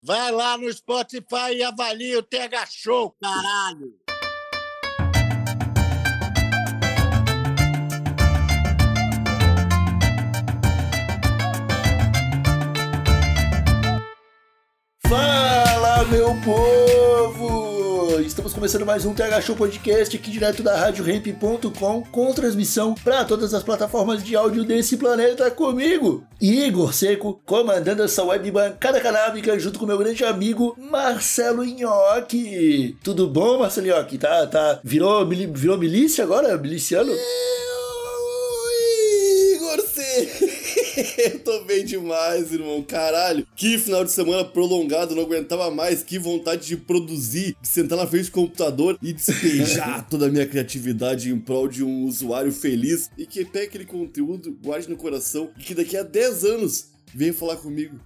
Vai lá no Spotify e avalia o TH Show, caralho! Fala, meu povo! Estamos começando mais um TH Show Podcast aqui direto da RadioRamp.com com transmissão para todas as plataformas de áudio desse planeta comigo, Igor Seco, comandando essa web bancada canábica junto com meu grande amigo Marcelo Nhoque. Tudo bom, Marcelo Nhoque? Tá, tá, virou, virou milícia agora? Miliciano? Igor C. Eu tô bem demais, irmão. Caralho. Que final de semana prolongado, não aguentava mais. Que vontade de produzir, de sentar na frente do computador e despejar toda a minha criatividade em prol de um usuário feliz e que pegue aquele conteúdo, guarde no coração e que daqui a 10 anos venha falar comigo.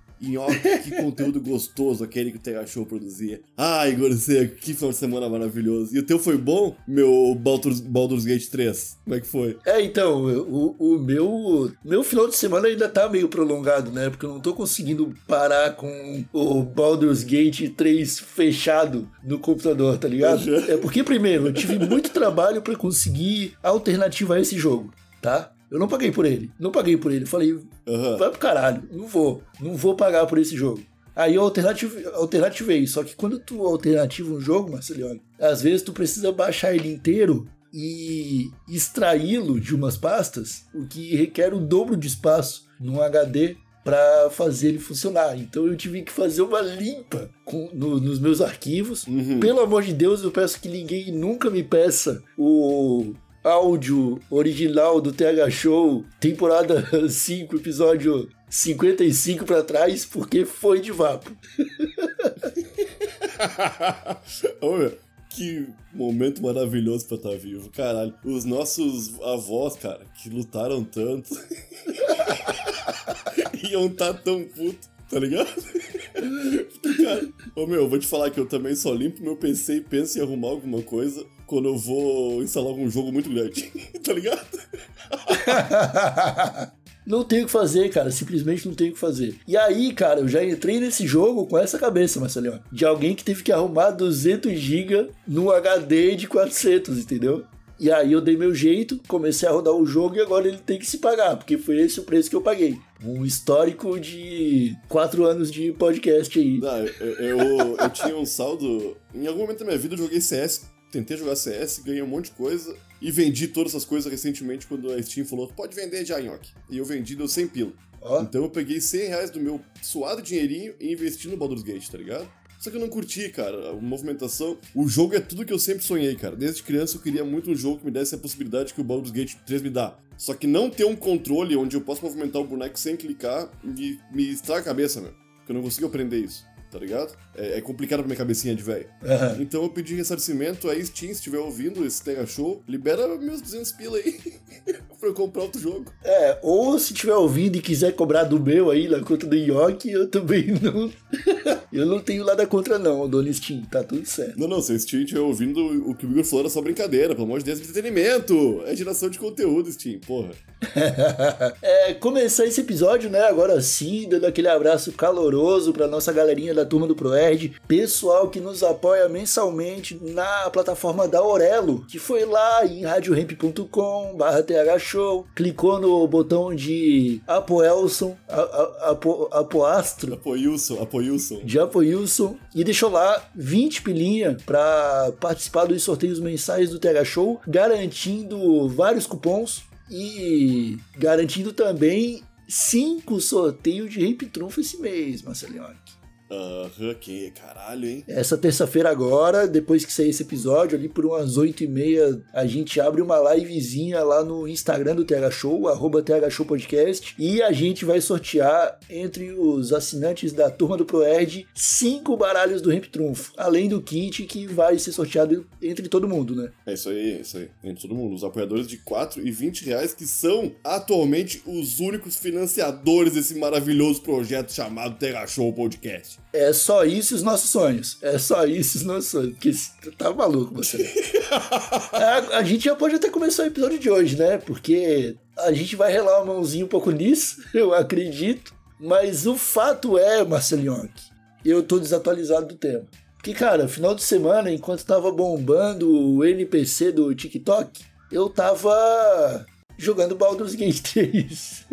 Que conteúdo gostoso aquele que o TH Show produzia. Ai, Igor Seco, que final de semana maravilhoso. E o teu foi bom, meu Baldur's, Baldur's Gate 3? Como é que foi? É, então, o, o meu meu final de semana ainda tá meio prolongado, né? Porque eu não tô conseguindo parar com o Baldur's Gate 3 fechado no computador, tá ligado? É porque, primeiro, eu tive muito trabalho pra conseguir a alternativa a esse jogo, tá? Eu não paguei por ele, não paguei por ele. Falei, Aham. vai pro caralho, não vou, não vou pagar por esse jogo. Aí eu alternative, alternativei, só que quando tu alternativa um jogo, Marceliano, às vezes tu precisa baixar ele inteiro e extraí-lo de umas pastas, o que requer o dobro de espaço num HD para fazer ele funcionar. Então eu tive que fazer uma limpa com- no- nos meus arquivos. Uhum. Pelo amor de Deus, eu peço que ninguém nunca me peça o áudio original do TH Show, temporada 5, episódio 55 pra trás, porque foi de vapo. Meu, que momento maravilhoso pra estar vivo, caralho. Os nossos avós, cara, que lutaram tanto, iam estar tão puto, tá ligado? cara, ô meu, eu vou te falar que eu também só limpo meu PC e penso em arrumar alguma coisa quando eu vou instalar algum jogo muito grande, tá ligado? Não tenho o que fazer, cara. Simplesmente não tenho o que fazer. E aí, cara, eu já entrei nesse jogo com essa cabeça, Marcelinho. De alguém que teve que arrumar 200 GB no HD de 400, entendeu? E aí eu dei meu jeito, comecei a rodar o jogo e agora ele tem que se pagar, porque foi esse o preço que eu paguei. Um histórico de 4 anos de podcast aí. Não, eu, eu, eu tinha um saldo. Em algum momento da minha vida eu joguei CS, tentei jogar CS, ganhei um monte de coisa e vendi todas essas coisas recentemente quando a Steam falou: pode vender já, Nhoque. E eu vendi, deu 100 pila. Ó, Então eu peguei 100 reais do meu suado dinheirinho e investi no Baldur's Gate, tá ligado? Só que eu não curti, cara, a movimentação. O jogo é tudo que eu sempre sonhei, cara. Desde criança eu queria muito um jogo que me desse a possibilidade que o Baldur's Gate 3 me dá. Só que não ter um controle onde eu posso movimentar o boneco sem clicar me, me estraga a cabeça, meu. Porque eu não consigo aprender isso, tá ligado? É, é complicado pra minha cabecinha de velho. aham. Então eu pedi ressarcimento aí, Steam, se estiver ouvindo esse Tega Show, libera meus 200 pila aí pra eu comprar outro jogo. É, ou se tiver ouvindo e quiser cobrar do meu aí na conta do York, eu também não. eu não tenho nada contra, não, dona Steam, tá tudo certo. Não, não, se a Steam estiver ouvindo, o que o Igor falou era só brincadeira, pelo amor de Deus, é entretenimento! É geração de conteúdo, Steam, porra. é, começar esse episódio, né, agora sim, dando aquele abraço caloroso pra nossa galerinha da turma do ProErd, pessoal que nos apoia mensalmente na plataforma da Aurelo, que foi lá em radiohemp.com barra thshow, clicou no botão de apoelson, apoastro, Apoiilson. de Apoilson e deixou lá 20 pilinha para participar dos sorteios mensais do TH Show, garantindo vários cupons e garantindo também cinco sorteios de Rape Trunfo esse mês, Marcelinho. Aham, que caralho, hein? Essa terça-feira agora, depois que sair esse episódio, ali por umas 8 e meia, a gente abre uma livezinha lá no Instagram do TH Show, arroba TH Show Podcast, e a gente vai sortear entre os assinantes da turma do ProErd cinco baralhos do Ramp Trunfo, além do kit que vai ser sorteado entre todo mundo, né? É isso aí, é isso aí. Entre todo mundo. Os apoiadores de 4 e 20 reais, que são atualmente os únicos financiadores desse maravilhoso projeto chamado Terra Show Podcast. É só isso os nossos sonhos. É só isso os nossos sonhos. Porque tá maluco, você. a, a gente já pode até começar o episódio de hoje, né? Porque a gente vai relar uma mãozinha um pouco nisso, eu acredito. Mas o fato é, Marcelinho, eu tô desatualizado do tema. Porque, cara, final de semana, enquanto tava bombando o NPC do TikTok, eu tava jogando Baldur's Gate 3.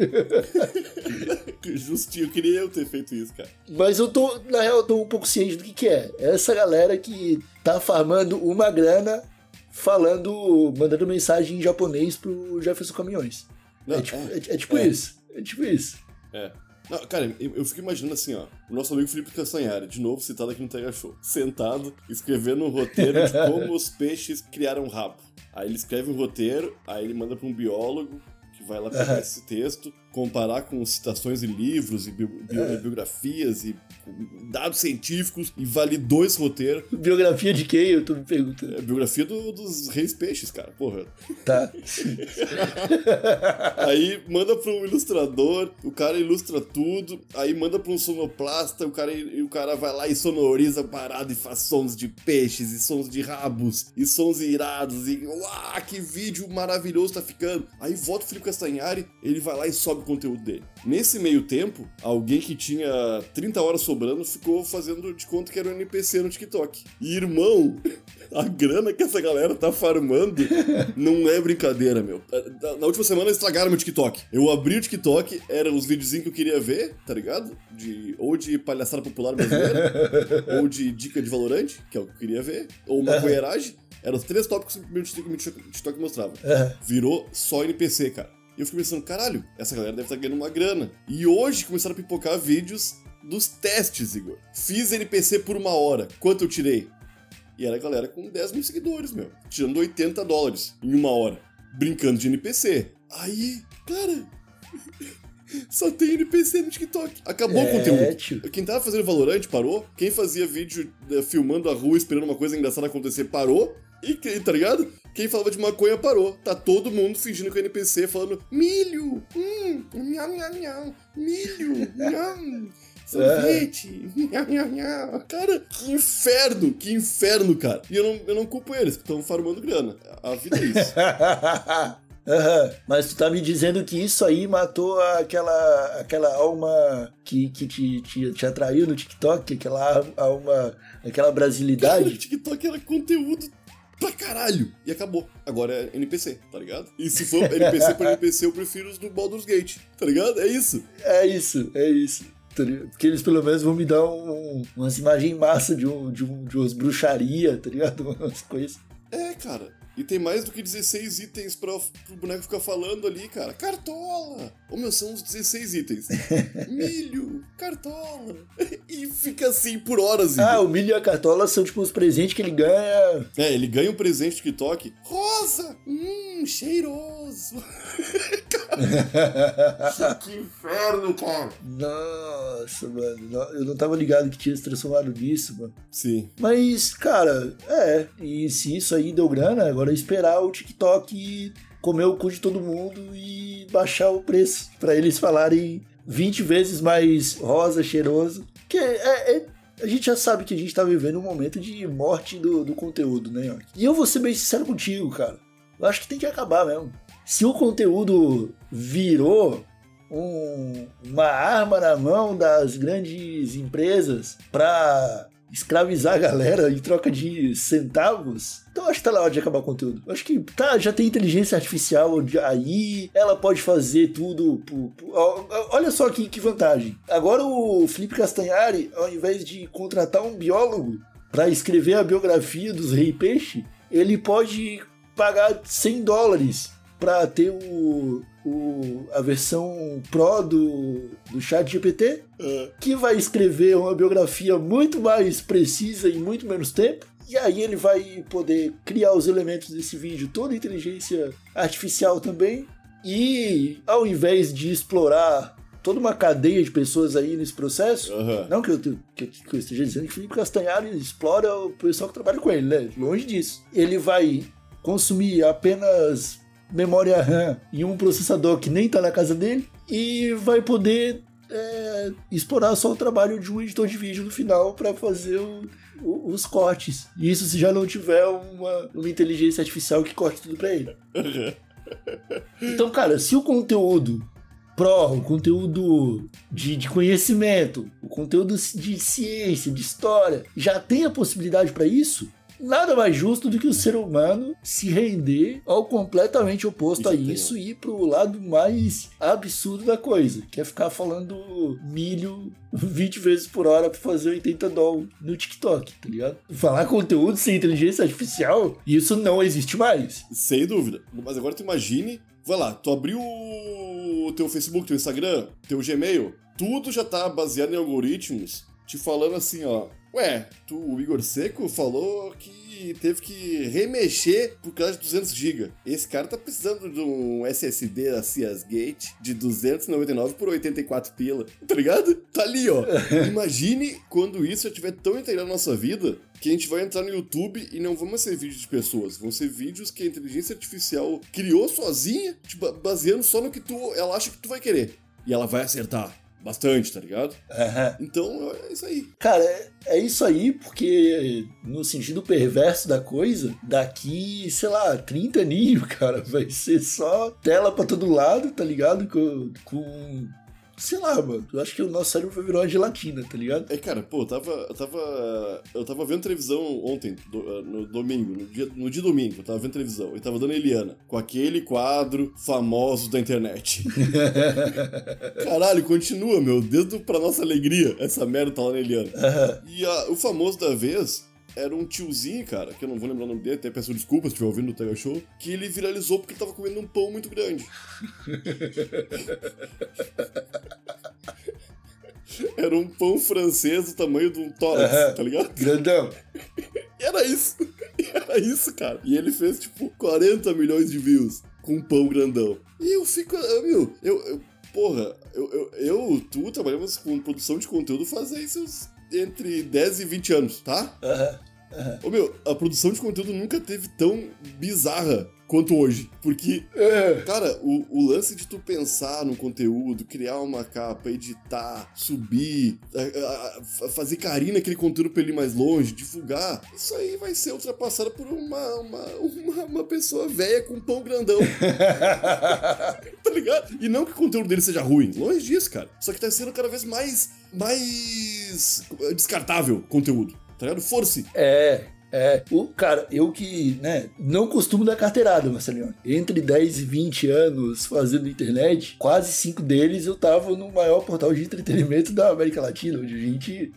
Justinho, eu queria eu ter feito isso, cara. Mas eu tô, na real, eu tô um pouco ciente do que, que é. Essa galera que tá farmando uma grana falando, mandando mensagem em japonês pro Jefferson Caminhões. Não, é, tipo, é, é- é tipo é. isso. É tipo isso. É. Não, cara, eu, eu fico imaginando assim, ó. O nosso amigo Felipe Castanhari, de novo citado aqui no Tega Show, sentado, escrevendo um roteiro de como os peixes criaram rabo. Aí ele escreve um roteiro, aí ele manda pra um biólogo que vai lá pegar esse texto, comparar com citações em livros e bio- bio- biografias e dados científicos e validou esse roteiro. Biografia de quem? Eu tô me perguntando. É biografia do- dos reis peixes, cara, porra. Tá. Aí manda pra um ilustrador, o cara ilustra tudo, aí manda pra um sonoplasta, o cara, e o cara vai lá e sonoriza a parada e faz sons de peixes e sons de rabos e sons irados e uau, que vídeo maravilhoso tá ficando. Aí volta o Felipe Castanhari, ele vai lá e sobe o conteúdo dele. Nesse meio tempo, alguém que tinha 30 horas sobrando ficou fazendo de conta que era um NPC no TikTok. E irmão, a grana que essa galera tá farmando não é brincadeira, meu. Na- Na última semana estragaram meu TikTok. Eu abri o TikTok, eram os videozinhos que eu queria ver, tá ligado? De, ou de palhaçada popular brasileira, ou de dica de valorante, que é o que eu queria ver, ou maconheiragem. Eram os três tópicos que TikTok, meu TikTok mostrava. Virou só NPC, cara. E eu fiquei pensando, caralho, essa galera deve estar ganhando uma grana. E hoje começaram a pipocar vídeos dos testes, Igor. Fiz NPC por uma hora. Quanto eu tirei? E era a galera com 10 mil seguidores, meu. Tirando 80 dólares em uma hora. Brincando de NPC. Aí, cara. Só tem NPC no TikTok. Acabou o É, conteúdo. tio. Quem tava fazendo Valorant parou. Quem fazia vídeo eh, filmando a rua esperando uma coisa engraçada acontecer parou. E, tá ligado? Quem falava de maconha parou. Tá todo mundo fingindo que é NPC falando milho, hum, nham, nham, nham, milho, nham, sorvete, nham, nham, nham. Cara, que inferno, que inferno, cara. E eu não, eu não culpo eles, que estão farmando grana. A vida é isso. Aham. Mas tu tá me dizendo que isso aí matou aquela, aquela alma que, que te, te, te atraiu no TikTok, aquela alma, aquela Cara, o brasilidade. TikTok era conteúdo pra caralho. E acabou. Agora é NPC, tá ligado? E se for NPC por NPC, eu prefiro os do Baldur's Gate, tá ligado? É isso. É isso, é isso. tá? Porque eles pelo menos vão me dar um, umas imagens massa de, um, de, um, de umas bruxaria, tá ligado? Umas coisas. É, cara. E tem mais do que 16 itens pra, pro boneco ficar falando ali, cara. Cartola! Ô meu, são uns 16 itens. Milho, cartola. E fica assim por horas. Ah, o milho e a cartola são tipo os presentes que ele ganha. É, ele ganha um presente do TikTok. Rosa! Hum, cheiroso. que inferno, cara. Nossa, mano. Eu não tava ligado que tinha se transformado nisso, mano. Sim. Mas, cara, é. E se isso aí deu grana, agora é esperar o TikTok comer o cu de todo mundo e baixar o preço. Pra eles falarem 20 vezes mais rosa, cheiroso. Que é. é- a gente já sabe que a gente tá vivendo um momento de morte do, do conteúdo, né, York? E eu vou ser bem sincero contigo, cara. Eu acho que tem que acabar mesmo. Se o conteúdo virou um- uma arma na mão das grandes empresas pra escravizar a galera em troca de centavos, então acho que tá na hora de acabar o conteúdo. Acho que tá, já tem inteligência artificial aí, ela pode fazer tudo. por- por- olha só que, que vantagem. Agora o Felipe Castanhari, ao invés de contratar um biólogo pra escrever a biografia dos Rei Peixe, ele pode pagar 100 dólares para ter o, o, a versão Pro do, do Chat GPT, Ah, que vai escrever uma biografia muito mais precisa em muito menos tempo. E aí ele vai poder criar os elementos desse vídeo, toda a inteligência artificial também. E ao invés de explorar toda uma cadeia de pessoas aí nesse processo, Aham. não que eu, que, que eu esteja dizendo que Felipe Castanhari explora o pessoal que trabalha com ele, né? Longe disso. Ele vai consumir apenas memória RAM e um processador que nem tá na casa dele e vai poder é, explorar só o trabalho de um editor de vídeo no final para fazer o- o- os cortes. E isso se já não tiver uma, uma inteligência artificial que corte tudo para ele. Então, cara, se o conteúdo pro, o conteúdo de, de conhecimento, o conteúdo de ciência, de história, já tem a possibilidade para isso, nada mais justo do que o ser humano se render ao completamente oposto a Isso tem, isso e ir pro lado mais absurdo da coisa, que é ficar falando milho 20 vezes por hora pra fazer 80 doll no TikTok, tá ligado? Falar conteúdo sem inteligência artificial, isso não existe mais. Sem dúvida. Mas agora tu imagine, vai lá, tu abriu o teu Facebook, teu Instagram, teu Gmail, tudo já tá baseado em algoritmos te falando assim, ó. Ué, tu, o Igor Seco falou que teve que remexer por causa de 200 GB. Esse cara tá precisando de um SSD da Ciasgate de 299 por 84 pila. Tá ligado? Tá ali, ó. Imagine quando isso já estiver tão integrado na nossa vida que a gente vai entrar no YouTube e não mais ser vídeos de pessoas, vão ser vídeos que a inteligência artificial criou sozinha, ba- baseando só no que tu, ela acha que tu vai querer. E ela vai acertar bastante, tá ligado? Então é isso aí. Cara, é, é isso aí, porque no sentido perverso da coisa, daqui, sei lá, 30 aninhos, cara, vai ser só tela pra todo lado, tá ligado? Com. com sei lá, mano. Eu acho que o nosso cérebro virar uma gelatina, tá ligado? É, cara, pô, eu tava, eu tava. Eu tava vendo televisão ontem, do- eh, no domingo, no dia, no dia domingo, eu tava vendo televisão, e tava dando Eliana, com aquele quadro famoso da internet. Caralho, continua, meu, desde pra nossa alegria, essa merda tá lá na Eliana. E a- o famoso da vez era um tiozinho, cara, que eu não vou lembrar o nome dele, até peço desculpas se estiver ouvindo o Tega Show, que ele viralizou porque ele tava comendo um pão muito grande. Era um pão francês do tamanho de um tórax, tá ligado? Grandão. Era isso. Era isso, cara. E ele fez, tipo, 40 milhões de views com um pão grandão. E eu fico, eu, meu, eu, eu- porra, eu, eu, eu, tu trabalhamos com produção de conteúdo faz aí seus entre 10 e 20 anos, tá? Aham. Ô, meu, a produção de conteúdo nunca teve tão bizarra quanto hoje. Porque, É. cara, o, o lance de tu pensar no conteúdo, criar uma capa, editar, subir, a- a- a- fazer carinho naquele conteúdo pra ele ir mais longe, divulgar, isso aí vai ser ultrapassado por uma, uma, uma, uma pessoa velha com um pão grandão. tá ligado? E não que o conteúdo dele seja ruim, longe disso, cara. Só que tá sendo cada vez mais, mais descartável conteúdo. Tá ligado? Force. É, é. O, cara, eu que, né, não costumo dar carteirada, Marcelinho. Entre 10 e 20 anos fazendo internet, quase cinco deles eu tava no maior portal de entretenimento da América Latina, onde a gente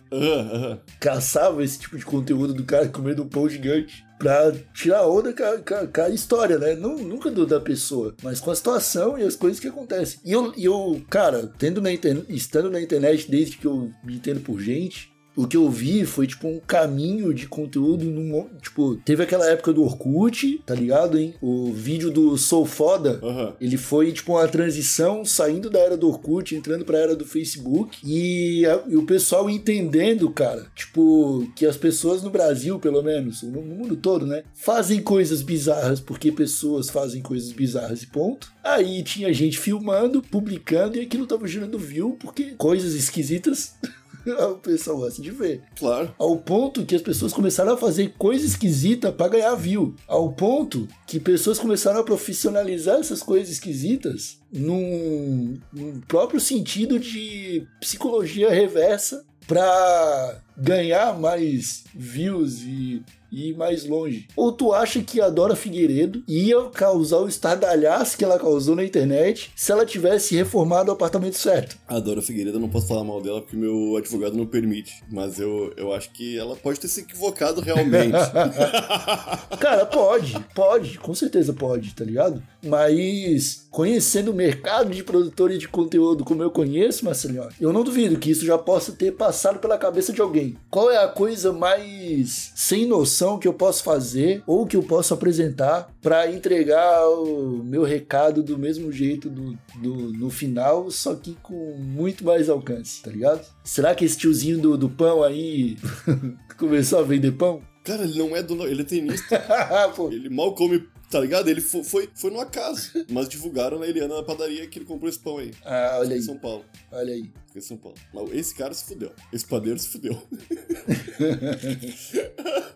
caçava esse tipo de conteúdo do cara comendo um pão gigante pra tirar onda com a, com a- com a história, né? Não, nunca do, da pessoa, mas com a situação e as coisas que acontecem. E eu, eu cara, tendo na internet, estando na internet desde que eu me entendo por gente, o que eu vi foi, tipo, um caminho de conteúdo num, tipo, teve aquela época do Orkut, tá ligado, hein? O vídeo do Sou Foda, Aham. ele foi tipo uma transição saindo da era do Orkut, entrando pra era do Facebook e, a- e o pessoal entendendo, cara, tipo, que as pessoas no Brasil, pelo menos, no, no mundo todo, né, fazem coisas bizarras porque pessoas fazem coisas bizarras e ponto. Aí tinha gente filmando, publicando e aquilo tava gerando view porque coisas esquisitas o pessoal gosta de ver. Claro. Ao ponto que as pessoas começaram a fazer coisa esquisita pra ganhar view. Ao ponto que pessoas começaram a profissionalizar essas coisas esquisitas num, num próprio sentido de psicologia reversa pra ganhar mais views e e ir mais longe. Ou tu acha que a Dora Figueiredo ia causar o estardalhaço que ela causou na internet se ela tivesse reformado o apartamento certo? A Dora Figueiredo, eu não posso falar mal dela porque meu advogado não permite. Mas eu, eu acho que ela pode ter se equivocado realmente. Cara, pode, pode, com certeza pode, tá ligado? Mas conhecendo o mercado de produtores de conteúdo como eu conheço, Marcelinho, eu não duvido que isso já possa ter passado pela cabeça de alguém. Qual é a coisa mais sem noção que eu posso fazer ou que eu posso apresentar para entregar o meu recado do mesmo jeito do, do, no final, só que com muito mais alcance, tá ligado? Será que esse tiozinho do, do pão aí começou a vender pão? Cara, ele não é do. Ele é tenista. Ele mal come, tá ligado? Ele fo- foi, foi no acaso. Mas divulgaram na Eliana na padaria que ele comprou esse pão aí. ah, olha aí, São Paulo. olha aí. Em São Paulo. Mas esse cara se fudeu. Esse padeiro se fudeu.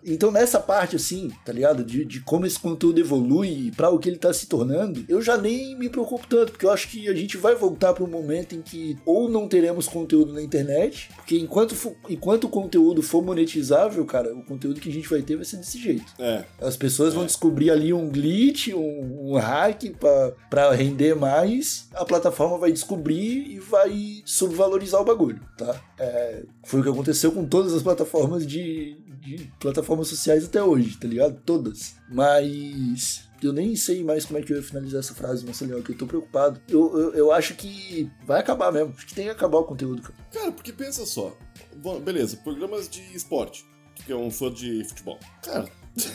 Então, nessa parte, assim, tá ligado? De, de como esse conteúdo evolui para o que ele tá se tornando, eu já nem me preocupo tanto, porque eu acho que a gente vai voltar para um momento em que ou não teremos conteúdo na internet, porque enquanto, enquanto o conteúdo for monetizável, cara, o conteúdo que a gente vai ter vai ser desse jeito. É. As pessoas vão descobrir ali um glitch, um, um hack para render mais, a plataforma vai descobrir e vai subvalorizar o bagulho, tá? É, foi o que aconteceu com todas as plataformas de, de plataformas sociais até hoje, tá ligado? Todas. Mas eu nem sei mais como é que eu ia finalizar essa frase, Marcelinho, que eu tô preocupado. Eu, eu, eu acho que vai acabar mesmo. Acho que tem que acabar o conteúdo, cara. Cara, porque pensa só. Beleza, programas de esporte. Que é um fã de futebol. Cara,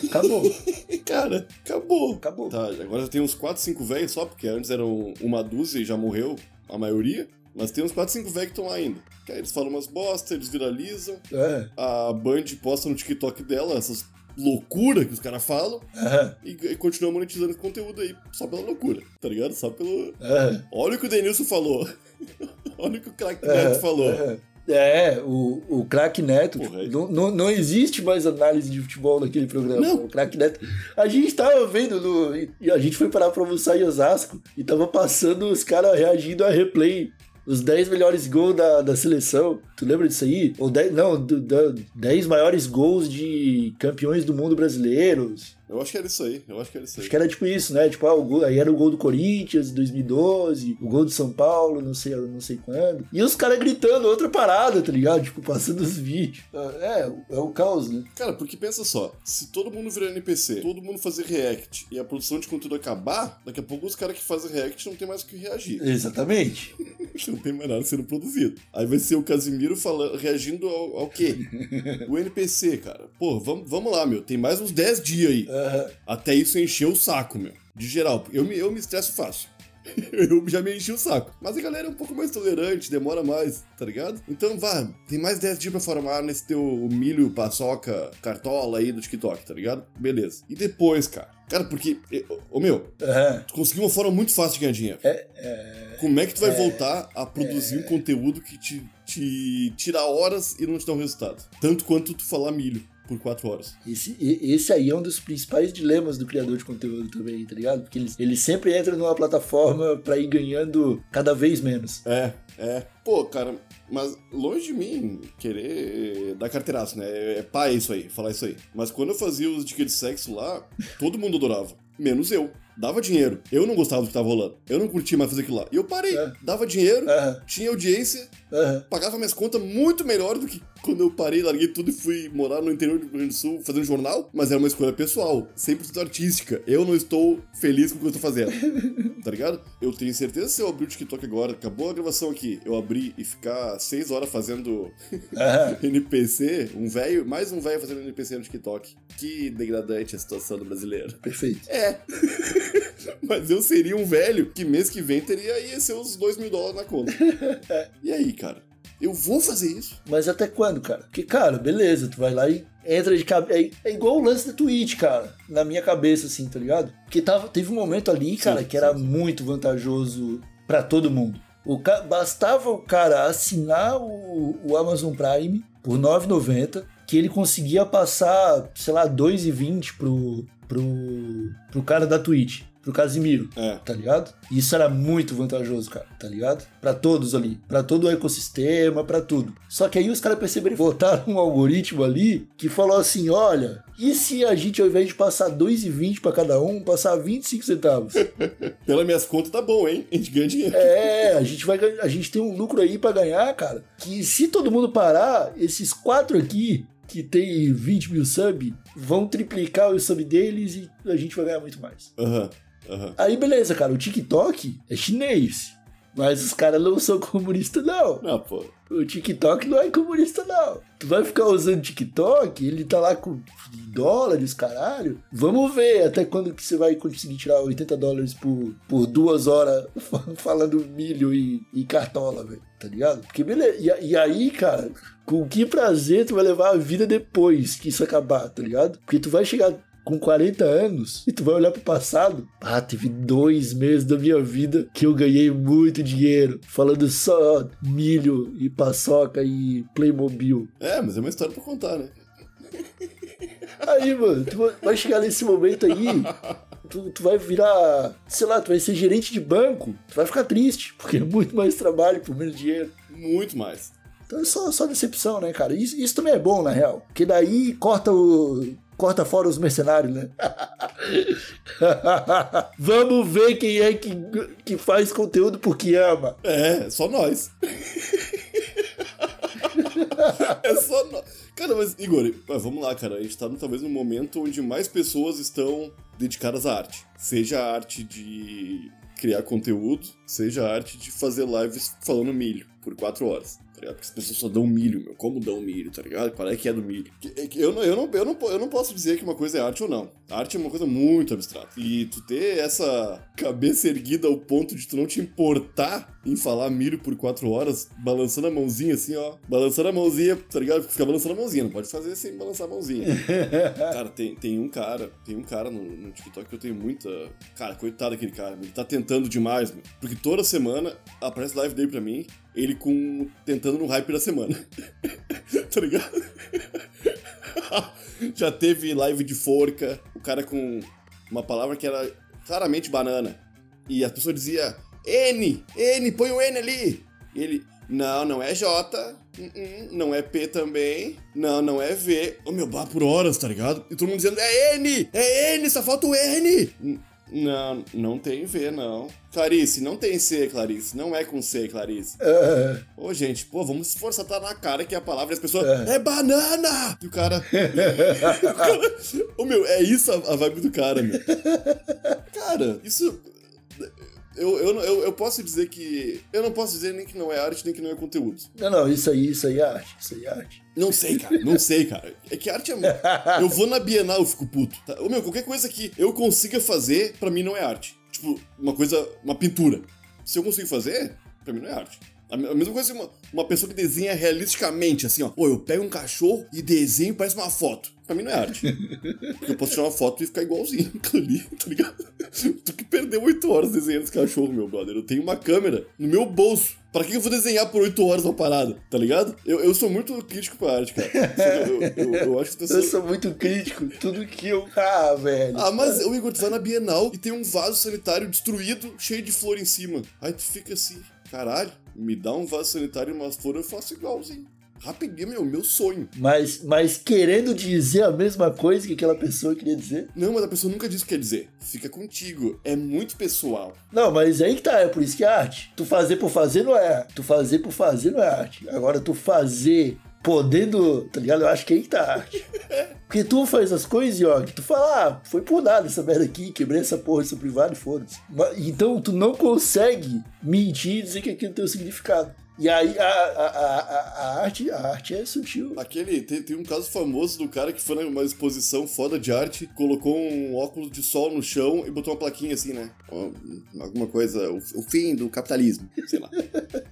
Acabou. cara, acabou. Acabou. Tá, agora já tem uns 4, 5 velhos só, porque antes eram uma dúzia e já morreu a maioria. Mas tem uns 4, 5 velhos que estão lá ainda. Que aí eles falam umas bosta, eles viralizam. É. A Band posta no TikTok dela essas loucura que os caras falam É. e, e continua monetizando esse conteúdo aí só pela loucura, tá ligado? Só pelo. É. Olha o que o Denilson falou. Olha o que o craque É, Neto falou. É, É, o, o craque Neto, Porra, tipo, não, não, existe mais análise de futebol naquele programa. Não. O craque Neto. A gente tava vendo no. E a gente foi parar pra almoçar em Osasco e tava passando os caras reagindo a replay. Os 10 melhores gols da, da seleção. Tu lembra disso aí? Ou 10, não, do, da- 10 maiores gols de campeões do mundo brasileiros. Eu acho que era isso aí, eu acho que era isso aí. Acho que era tipo isso, né? Tipo, ah, o gol, aí era o gol do Corinthians, 2012, o gol do São Paulo, não sei, não sei quando. E os caras gritando outra parada, tá ligado? Tipo, passando os vídeos. É, é o caos, né? Cara, porque pensa só, se todo mundo virar NPC, todo mundo fazer react e a produção de conteúdo acabar, daqui a pouco os caras que fazem react não tem mais o que reagir. Exatamente. não tem mais nada sendo produzido. Aí vai ser o Casimiro falando, reagindo ao, ao quê? o NPC, cara. Pô, vamos, vamos lá, meu. Tem mais uns 10 dias aí. Até isso encher o saco, meu. De geral. Eu me, eu me estresso fácil. Eu já me enchi o saco. Mas a galera é um pouco mais tolerante, demora mais, tá ligado? Então, vá, tem mais 10 dias pra formar nesse teu milho, paçoca, cartola aí do TikTok, tá ligado? Beleza. E depois, cara? Cara, porque, ô meu, Aham. tu conseguiu uma forma muito fácil de ganhar dinheiro. Como é que tu vai voltar a produzir um conteúdo que te, te tira horas e não te dá um resultado? Tanto quanto tu falar milho por 4 horas. Esse, esse aí é um dos principais dilemas do criador de conteúdo também, tá ligado? Porque ele, ele sempre entra numa plataforma pra ir ganhando cada vez menos. É, é. Pô, cara, mas longe de mim querer dar carteiraço, né? É pai isso aí, falar isso aí. Mas quando eu fazia os de sexo lá, todo mundo adorava. Menos eu. Dava dinheiro. Eu não gostava do que tava rolando. Eu não curtia mais fazer aquilo lá. E eu parei. É. Dava dinheiro, Aham, tinha audiência, aham. pagava minhas contas muito melhor do que quando eu parei, larguei tudo e fui morar no interior do Rio Grande do Sul fazendo jornal, mas era uma escolha pessoal, 100% artística. Eu não estou feliz com o que eu tô fazendo. tá ligado? Eu tenho certeza que se eu abrir o TikTok agora, acabou a gravação aqui, eu abrir e ficar seis horas fazendo. NPC, um velho, mais um velho fazendo NPC no TikTok. Que degradante a situação do brasileiro. Perfeito. É. Mas eu seria um velho que mês que vem teria ia ser uns 2 mil dólares na conta. E aí, cara? Eu vou fazer isso? Mas até quando, cara? Porque, cara, beleza, tu vai lá e entra de cabeça. É, é igual o lance da Twitch, cara. Na minha cabeça, assim, tá ligado? Porque tava, teve um momento ali, cara, Sim, que era sim, sim. muito vantajoso pra todo mundo. O ca... Bastava o cara assinar o, o Amazon Prime por R$ 9,90 que ele conseguia passar, sei lá, R$ 2,20 pro, pro, pro cara da Twitch. Pro Casimiro. É. Tá ligado? E isso era muito vantajoso, cara, tá ligado? Pra todos ali, pra todo o ecossistema, pra tudo. Só que aí os caras perceberam, botaram um algoritmo ali que falou assim: olha, e se a gente, ao invés de passar 2,20 pra cada um, passar 25 centavos? Pelas minhas contas tá bom, hein? A gente ganha dinheiro. É, a gente vai a gente tem um lucro aí pra ganhar, cara. Que se todo mundo parar, esses quatro aqui que tem 20 mil sub vão triplicar o sub deles e a gente vai ganhar muito mais. Aham, aham. Aí beleza, cara, o TikTok é chinês. Mas os caras não são comunistas, não. Não, pô. O TikTok não é comunista, não. Tu vai ficar usando TikTok, ele tá lá com dólares, caralho. Vamos ver até quando que você vai conseguir tirar 80 dólares por, por duas horas falando milho e, e cartola, velho. Tá ligado? Porque beleza. E, e aí, cara, com que prazer tu vai levar a vida depois que isso acabar, tá ligado? Porque tu vai chegar com 40 anos e tu vai olhar pro passado. Ah, teve dois meses da minha vida que eu ganhei muito dinheiro falando só milho e paçoca e Playmobil. É, mas é uma história pra contar, né? Aí, mano, tu vai- chegar nesse momento aí, tu, tu vai virar, sei lá, tu vai ser gerente de banco, tu vai ficar triste, porque é muito mais trabalho por menos dinheiro. Muito mais. Então só, só decepção, né, cara? Isso, isso também é bom, na real. Porque daí corta o. Corta fora os mercenários, né? Vamos ver quem é que, que faz conteúdo porque ama. É, só nós. é só nós. Cara, mas, Igor, mas vamos lá, cara. A gente tá no- talvez num momento onde mais pessoas estão dedicadas à arte. Seja a arte de criar conteúdo, seja a arte de fazer lives falando milho por quatro horas. Tá ligado? Porque as pessoas só dão milho, meu. Como dão milho, tá ligado? Qual é que é do milho? É Eu não, eu, não, eu, não, eu não posso dizer que uma coisa é arte ou não. A arte é uma coisa muito abstrata. E tu ter essa cabeça erguida ao ponto de tu não te importar em falar milho por quatro horas, balançando a mãozinha assim, ó. Balançando a mãozinha, tá ligado? Fica balançando a mãozinha, não pode fazer sem balançar a mãozinha. cara, tem, tem um cara, tem um cara no, no TikTok que eu tenho muita. Cara, coitado daquele cara, ele tá tentando demais, meu. Porque toda semana aparece live dele pra mim, ele com. tentando no hype da semana. tá ligado? Já teve live de forca, o cara com uma palavra que era claramente banana. E as pessoas diziam, N, N, põe o N ali. E ele, não, não é J, uh-uh, não é P também, não, não é V. Ô meu, bah, por horas, tá ligado? E todo mundo dizendo, é N, é N, só falta o N. Não, não tem V, não. Clarice, não tem C, Clarice. Não é com C, Clarice. É, Ô, gente, pô, vamos se esforçar, tá na cara que a palavra e as pessoas. É, banana! E o cara. o cara- Ô, meu, é isso a, a vibe do cara, meu. Cara, isso. Eu, eu, eu, eu posso dizer que. Eu não posso dizer nem que não é arte, nem que não é conteúdo. Não, não, isso aí, isso aí é arte. Isso aí é arte. Não sei, cara. Não sei, cara. É que arte é. Eu vou na Bienal, eu fico puto. Tá? Ô, meu, qualquer coisa que eu consiga fazer, pra mim não é arte. Tipo, uma coisa. Uma pintura. Se eu conseguir fazer, pra mim não é arte. A me- a mesma coisa que uma, uma pessoa que desenha realisticamente, assim, ó. Pô, eu pego um cachorro e desenho e parece uma foto. Pra mim não é arte. Porque eu posso tirar uma foto e ficar igualzinho ali, tá ligado? Tu que perdeu oito horas desenhando esse cachorro, meu brother. Eu tenho uma câmera no meu bolso. Pra que eu vou desenhar por oito horas uma parada, tá ligado? Eu, eu sou muito crítico pra arte, cara. Eu, eu, eu acho que Eu sendo... sou muito crítico. Tudo que eu. Ah, velho. Ah, mas o Igor, tu vai na Bienal e tem um vaso sanitário destruído, cheio de flor em cima. Aí tu fica assim, caralho, me dá um vaso sanitário e umas flores, eu faço igualzinho. Rapidinho, meu, meu sonho. Mas, mas querendo dizer a mesma coisa que aquela pessoa queria dizer. Não, mas a pessoa nunca diz o que quer dizer. Fica contigo. É muito pessoal. Não, mas aí que tá, é por isso que é arte. Tu fazer por fazer não é. Tu fazer por fazer não é arte. Agora tu fazer podendo, tá ligado? Eu acho que aí que tá a arte. Porque tu faz as coisas que tu fala, ah, foi por nada essa merda aqui, quebrei essa porra, essa privada e foda-se. Então tu não consegue mentir e dizer que aquilo tem um significado. E aí a, a, a, a- arte, a arte é sutil. Aquele, tem, tem um caso famoso do cara que foi numa exposição foda de arte, colocou um óculos de sol no chão e botou uma plaquinha assim, né? Alguma coisa, o, o fim do capitalismo, sei lá.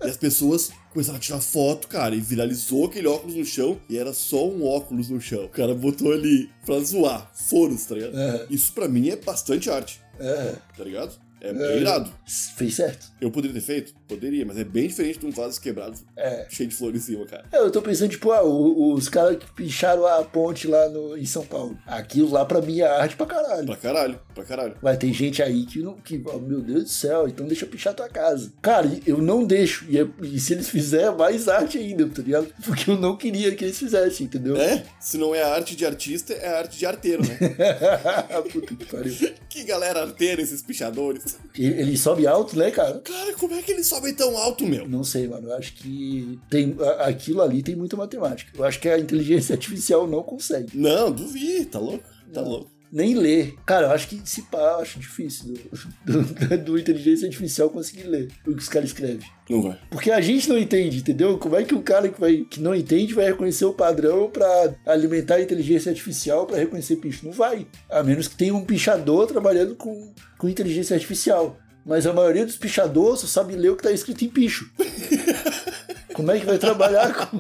e as pessoas começaram a tirar foto, cara, e viralizou aquele óculos no chão e era só um óculos no chão. O cara botou ali pra zoar, foros, tá ligado? É. Isso pra mim é bastante arte, É. tá ligado? É bem irado. Fez certo. Eu poderia ter feito? Poderia, mas é bem diferente de um vaso quebrado É. cheio de flor em cima, cara. Eu tô pensando, tipo, ah, os caras que picharam a ponte lá no, em São Paulo. Aquilo lá pra mim é arte pra caralho. Pra caralho, pra caralho. Mas tem gente aí que não. Que, oh, meu Deus do céu, então deixa eu pichar tua casa. Cara, eu não deixo. E, é- e se eles fizerem, é mais arte ainda, tá ligado? Porque eu não queria que eles fizessem, entendeu? É, se não é arte de artista, é arte de arteiro, né? Puta que pariu. que galera arteira, esses pichadores. Ele, ele sobe alto, né, cara? Cara, como é que eles sobem tão alto, meu? Não sei, mano. Eu acho que tem, aquilo ali tem muita matemática. Eu acho que a inteligência artificial não consegue. Não, duvido, tá louco? Tá Não. louco. Nem ler. Cara, eu acho que se pá, eu acho difícil do, do- do inteligência artificial conseguir ler o que os caras escrevem. Não vai. Porque a gente não entende, entendeu? Como é que o cara que, vai, que não entende vai reconhecer o padrão pra alimentar a inteligência artificial pra reconhecer picho? Não vai. A menos que tenha um pichador trabalhando com, com inteligência artificial. Mas a maioria dos pichadores sabe ler o que tá escrito em picho. Como é que vai trabalhar com.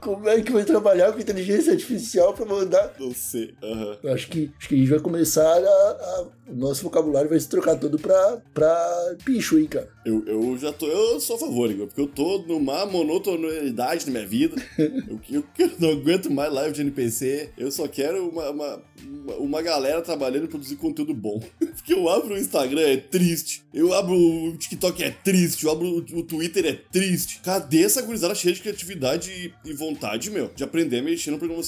Como é que vai trabalhar com inteligência artificial pra mandar Não sei. Eu acho que, acho que a gente vai começar a, a- nosso vocabulário vai se trocar todo pra, pra bicho aí, cara. Eu, eu já tô. Eu sou a favor, Igor, porque eu tô numa monotonalidade na minha vida. eu, eu, eu não aguento mais live de NPC. Eu só quero uma, uma, uma, uma galera trabalhando e produzir conteúdo bom. porque eu abro o Instagram, é triste. Eu abro o TikTok, é triste. Eu abro o, o Twitter, é triste. Cadê essa gurizada cheia de criatividade e, e vontade, meu? De aprender a mexer no programa,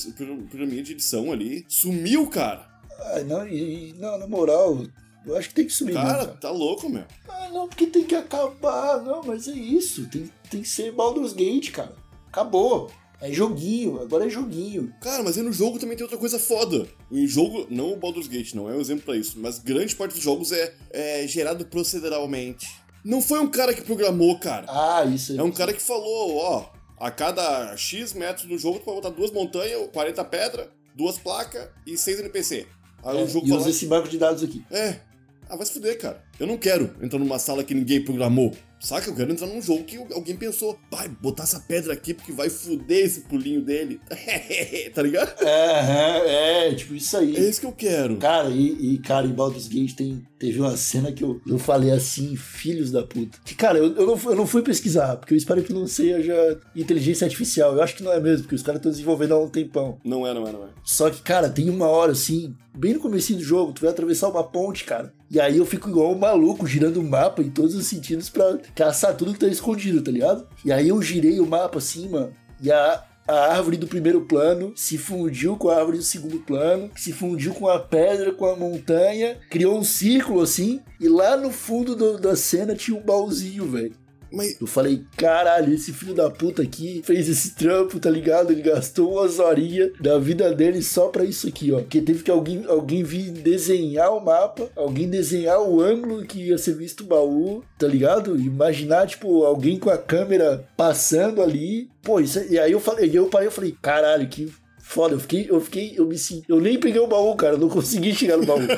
programinha de edição ali. Sumiu, cara. Ah, não, e, não, na moral, eu acho que tem que subir. Cara, cara. tá louco, meu. Ah, não, porque tem que acabar. Não, mas é isso. Tem, tem que ser Baldur's Gate, cara. Acabou. É joguinho, agora é joguinho. Cara, mas aí no jogo também tem outra coisa foda. Em jogo, não o Baldur's Gate, não é um exemplo pra isso, mas grande parte dos jogos é, é gerado proceduralmente. Não foi um cara que programou, cara. Ah, isso aí. É um cara que falou, ó, a cada X metros do jogo tu pode botar duas montanhas, 40 pedras, duas placas e seis NPC. Aí É, o jogo e usa esse banco de dados aqui. é, ah, vai se fuder, cara. Eu não quero entrar numa sala que ninguém programou. Saca? Eu quero entrar num jogo que alguém pensou, vai, botar essa pedra aqui porque vai fuder esse pulinho dele. tá ligado? É, é, tipo isso aí. É isso que eu quero. Cara, e, e, cara, em Baldur's Gate tem, teve uma cena que eu, eu falei assim, filhos da puta. Que, cara, eu, eu, não, fui- eu não fui pesquisar, porque eu espero que não seja inteligência artificial. Eu acho que não é mesmo, porque os caras estão desenvolvendo há um tempão. Não é, não é, não é. Só que, cara, tem uma hora assim, bem no começo do jogo, tu vai atravessar uma ponte, cara. E aí eu fico igual um maluco, girando o mapa em todos os sentidos pra caçar tudo que tá escondido, tá ligado? E aí eu girei o mapa assim, mano, e a, a árvore do primeiro plano se fundiu com a árvore do segundo plano, se fundiu com a pedra, com a montanha, criou um círculo assim, e lá no fundo do- da cena tinha um baúzinho, velho. Mas Eu falei, caralho, esse filho da puta aqui fez esse trampo, tá ligado? Ele gastou umas horinhas da vida dele só pra isso aqui, ó. Porque teve que alguém, alguém vir desenhar o mapa, alguém desenhar o ângulo que ia ser visto o baú, tá ligado? Imaginar, tipo, alguém com a câmera passando ali. Pô, isso, é- e aí eu falei, eu parei, eu falei, caralho, que foda. Eu fiquei, eu fiquei, eu me. Eu nem peguei o baú, cara, eu não consegui chegar no baú.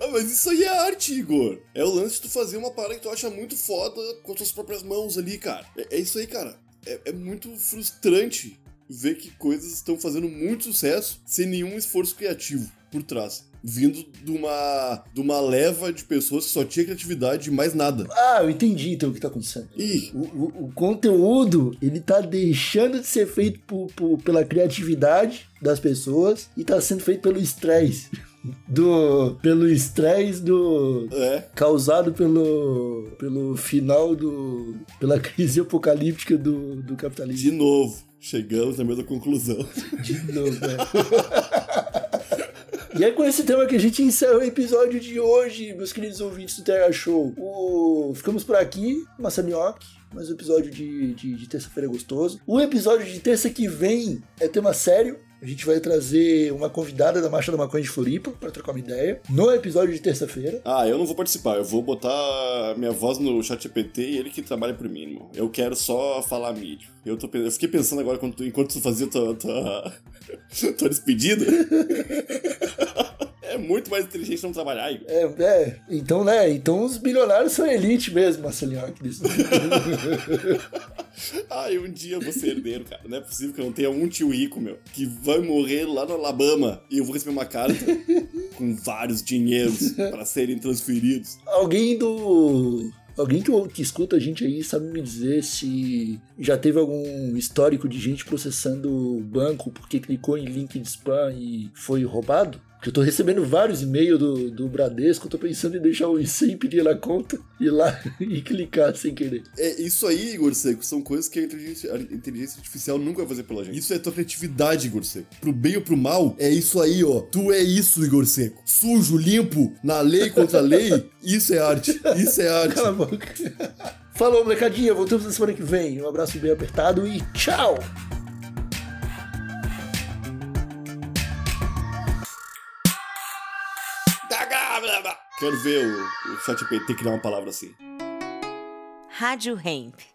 Ah, mas isso aí é arte, Igor. É o lance de tu fazer uma parada que tu acha muito foda com as tuas próprias mãos ali, cara. É, é isso aí, cara. É, é muito frustrante ver que coisas estão fazendo muito sucesso sem nenhum esforço criativo por trás. Vindo de uma, de uma leva de pessoas que só tinha criatividade e mais nada. Ah, eu entendi então o que tá acontecendo. Ih, O, o- o conteúdo, ele tá deixando de ser feito por- por- pela criatividade das pessoas e tá sendo feito pelo estresse. Do, pelo estresse do é. causado pelo pelo final do pela crise apocalíptica do, do capitalismo. De novo, chegamos na mesma conclusão. De novo, né? E é com esse tema que a gente encerra o episódio de hoje, meus queridos ouvintes do TH Show. O... Ficamos por aqui, Massanioque, mais um episódio de, de, de terça-feira gostoso. O episódio de terça que vem é tema sério. A gente vai trazer uma convidada da Marcha da Maconha de Floripa para trocar uma ideia. No episódio de terça-feira. Ah, eu não vou participar, eu vou botar minha voz no chat GPT e ele que trabalha por mim, irmão. Eu quero só falar mídia. Eu, tô, eu fiquei pensando agora, enquanto tu fazia tua, tua, tua despedida. é muito mais inteligente não trabalhar, Igor. É, é, então, né? Então os bilionários são elite mesmo, Ah, e um dia eu vou ser herdeiro, cara. Não é possível que eu não tenha um tio rico, meu, que vai morrer lá no Alabama e eu vou receber uma carta com vários dinheiros para serem transferidos. Alguém do. Alguém que, que escuta a gente aí sabe me dizer se já teve algum histórico de gente processando o banco porque clicou em link de spam e foi roubado? Porque eu tô recebendo vários e-mails do, do Bradesco, tô pensando em deixar o IC pedir na conta, ir lá e clicar sem querer. É, isso aí, Igor Seco, são coisas que a inteligência, a inteligência artificial nunca vai fazer pela gente. Isso é tua criatividade, Igor Seco. Pro bem ou pro mal, é isso aí, ó. Tu é isso, Igor Seco. Sujo, limpo, na lei contra a lei, isso é arte. Isso é arte. Cala a boca. Falou, molecadinha, voltamos na semana que vem. Um abraço bem apertado e tchau! Quero ver o, o chat GPT criar uma palavra assim. Rádio Hemp.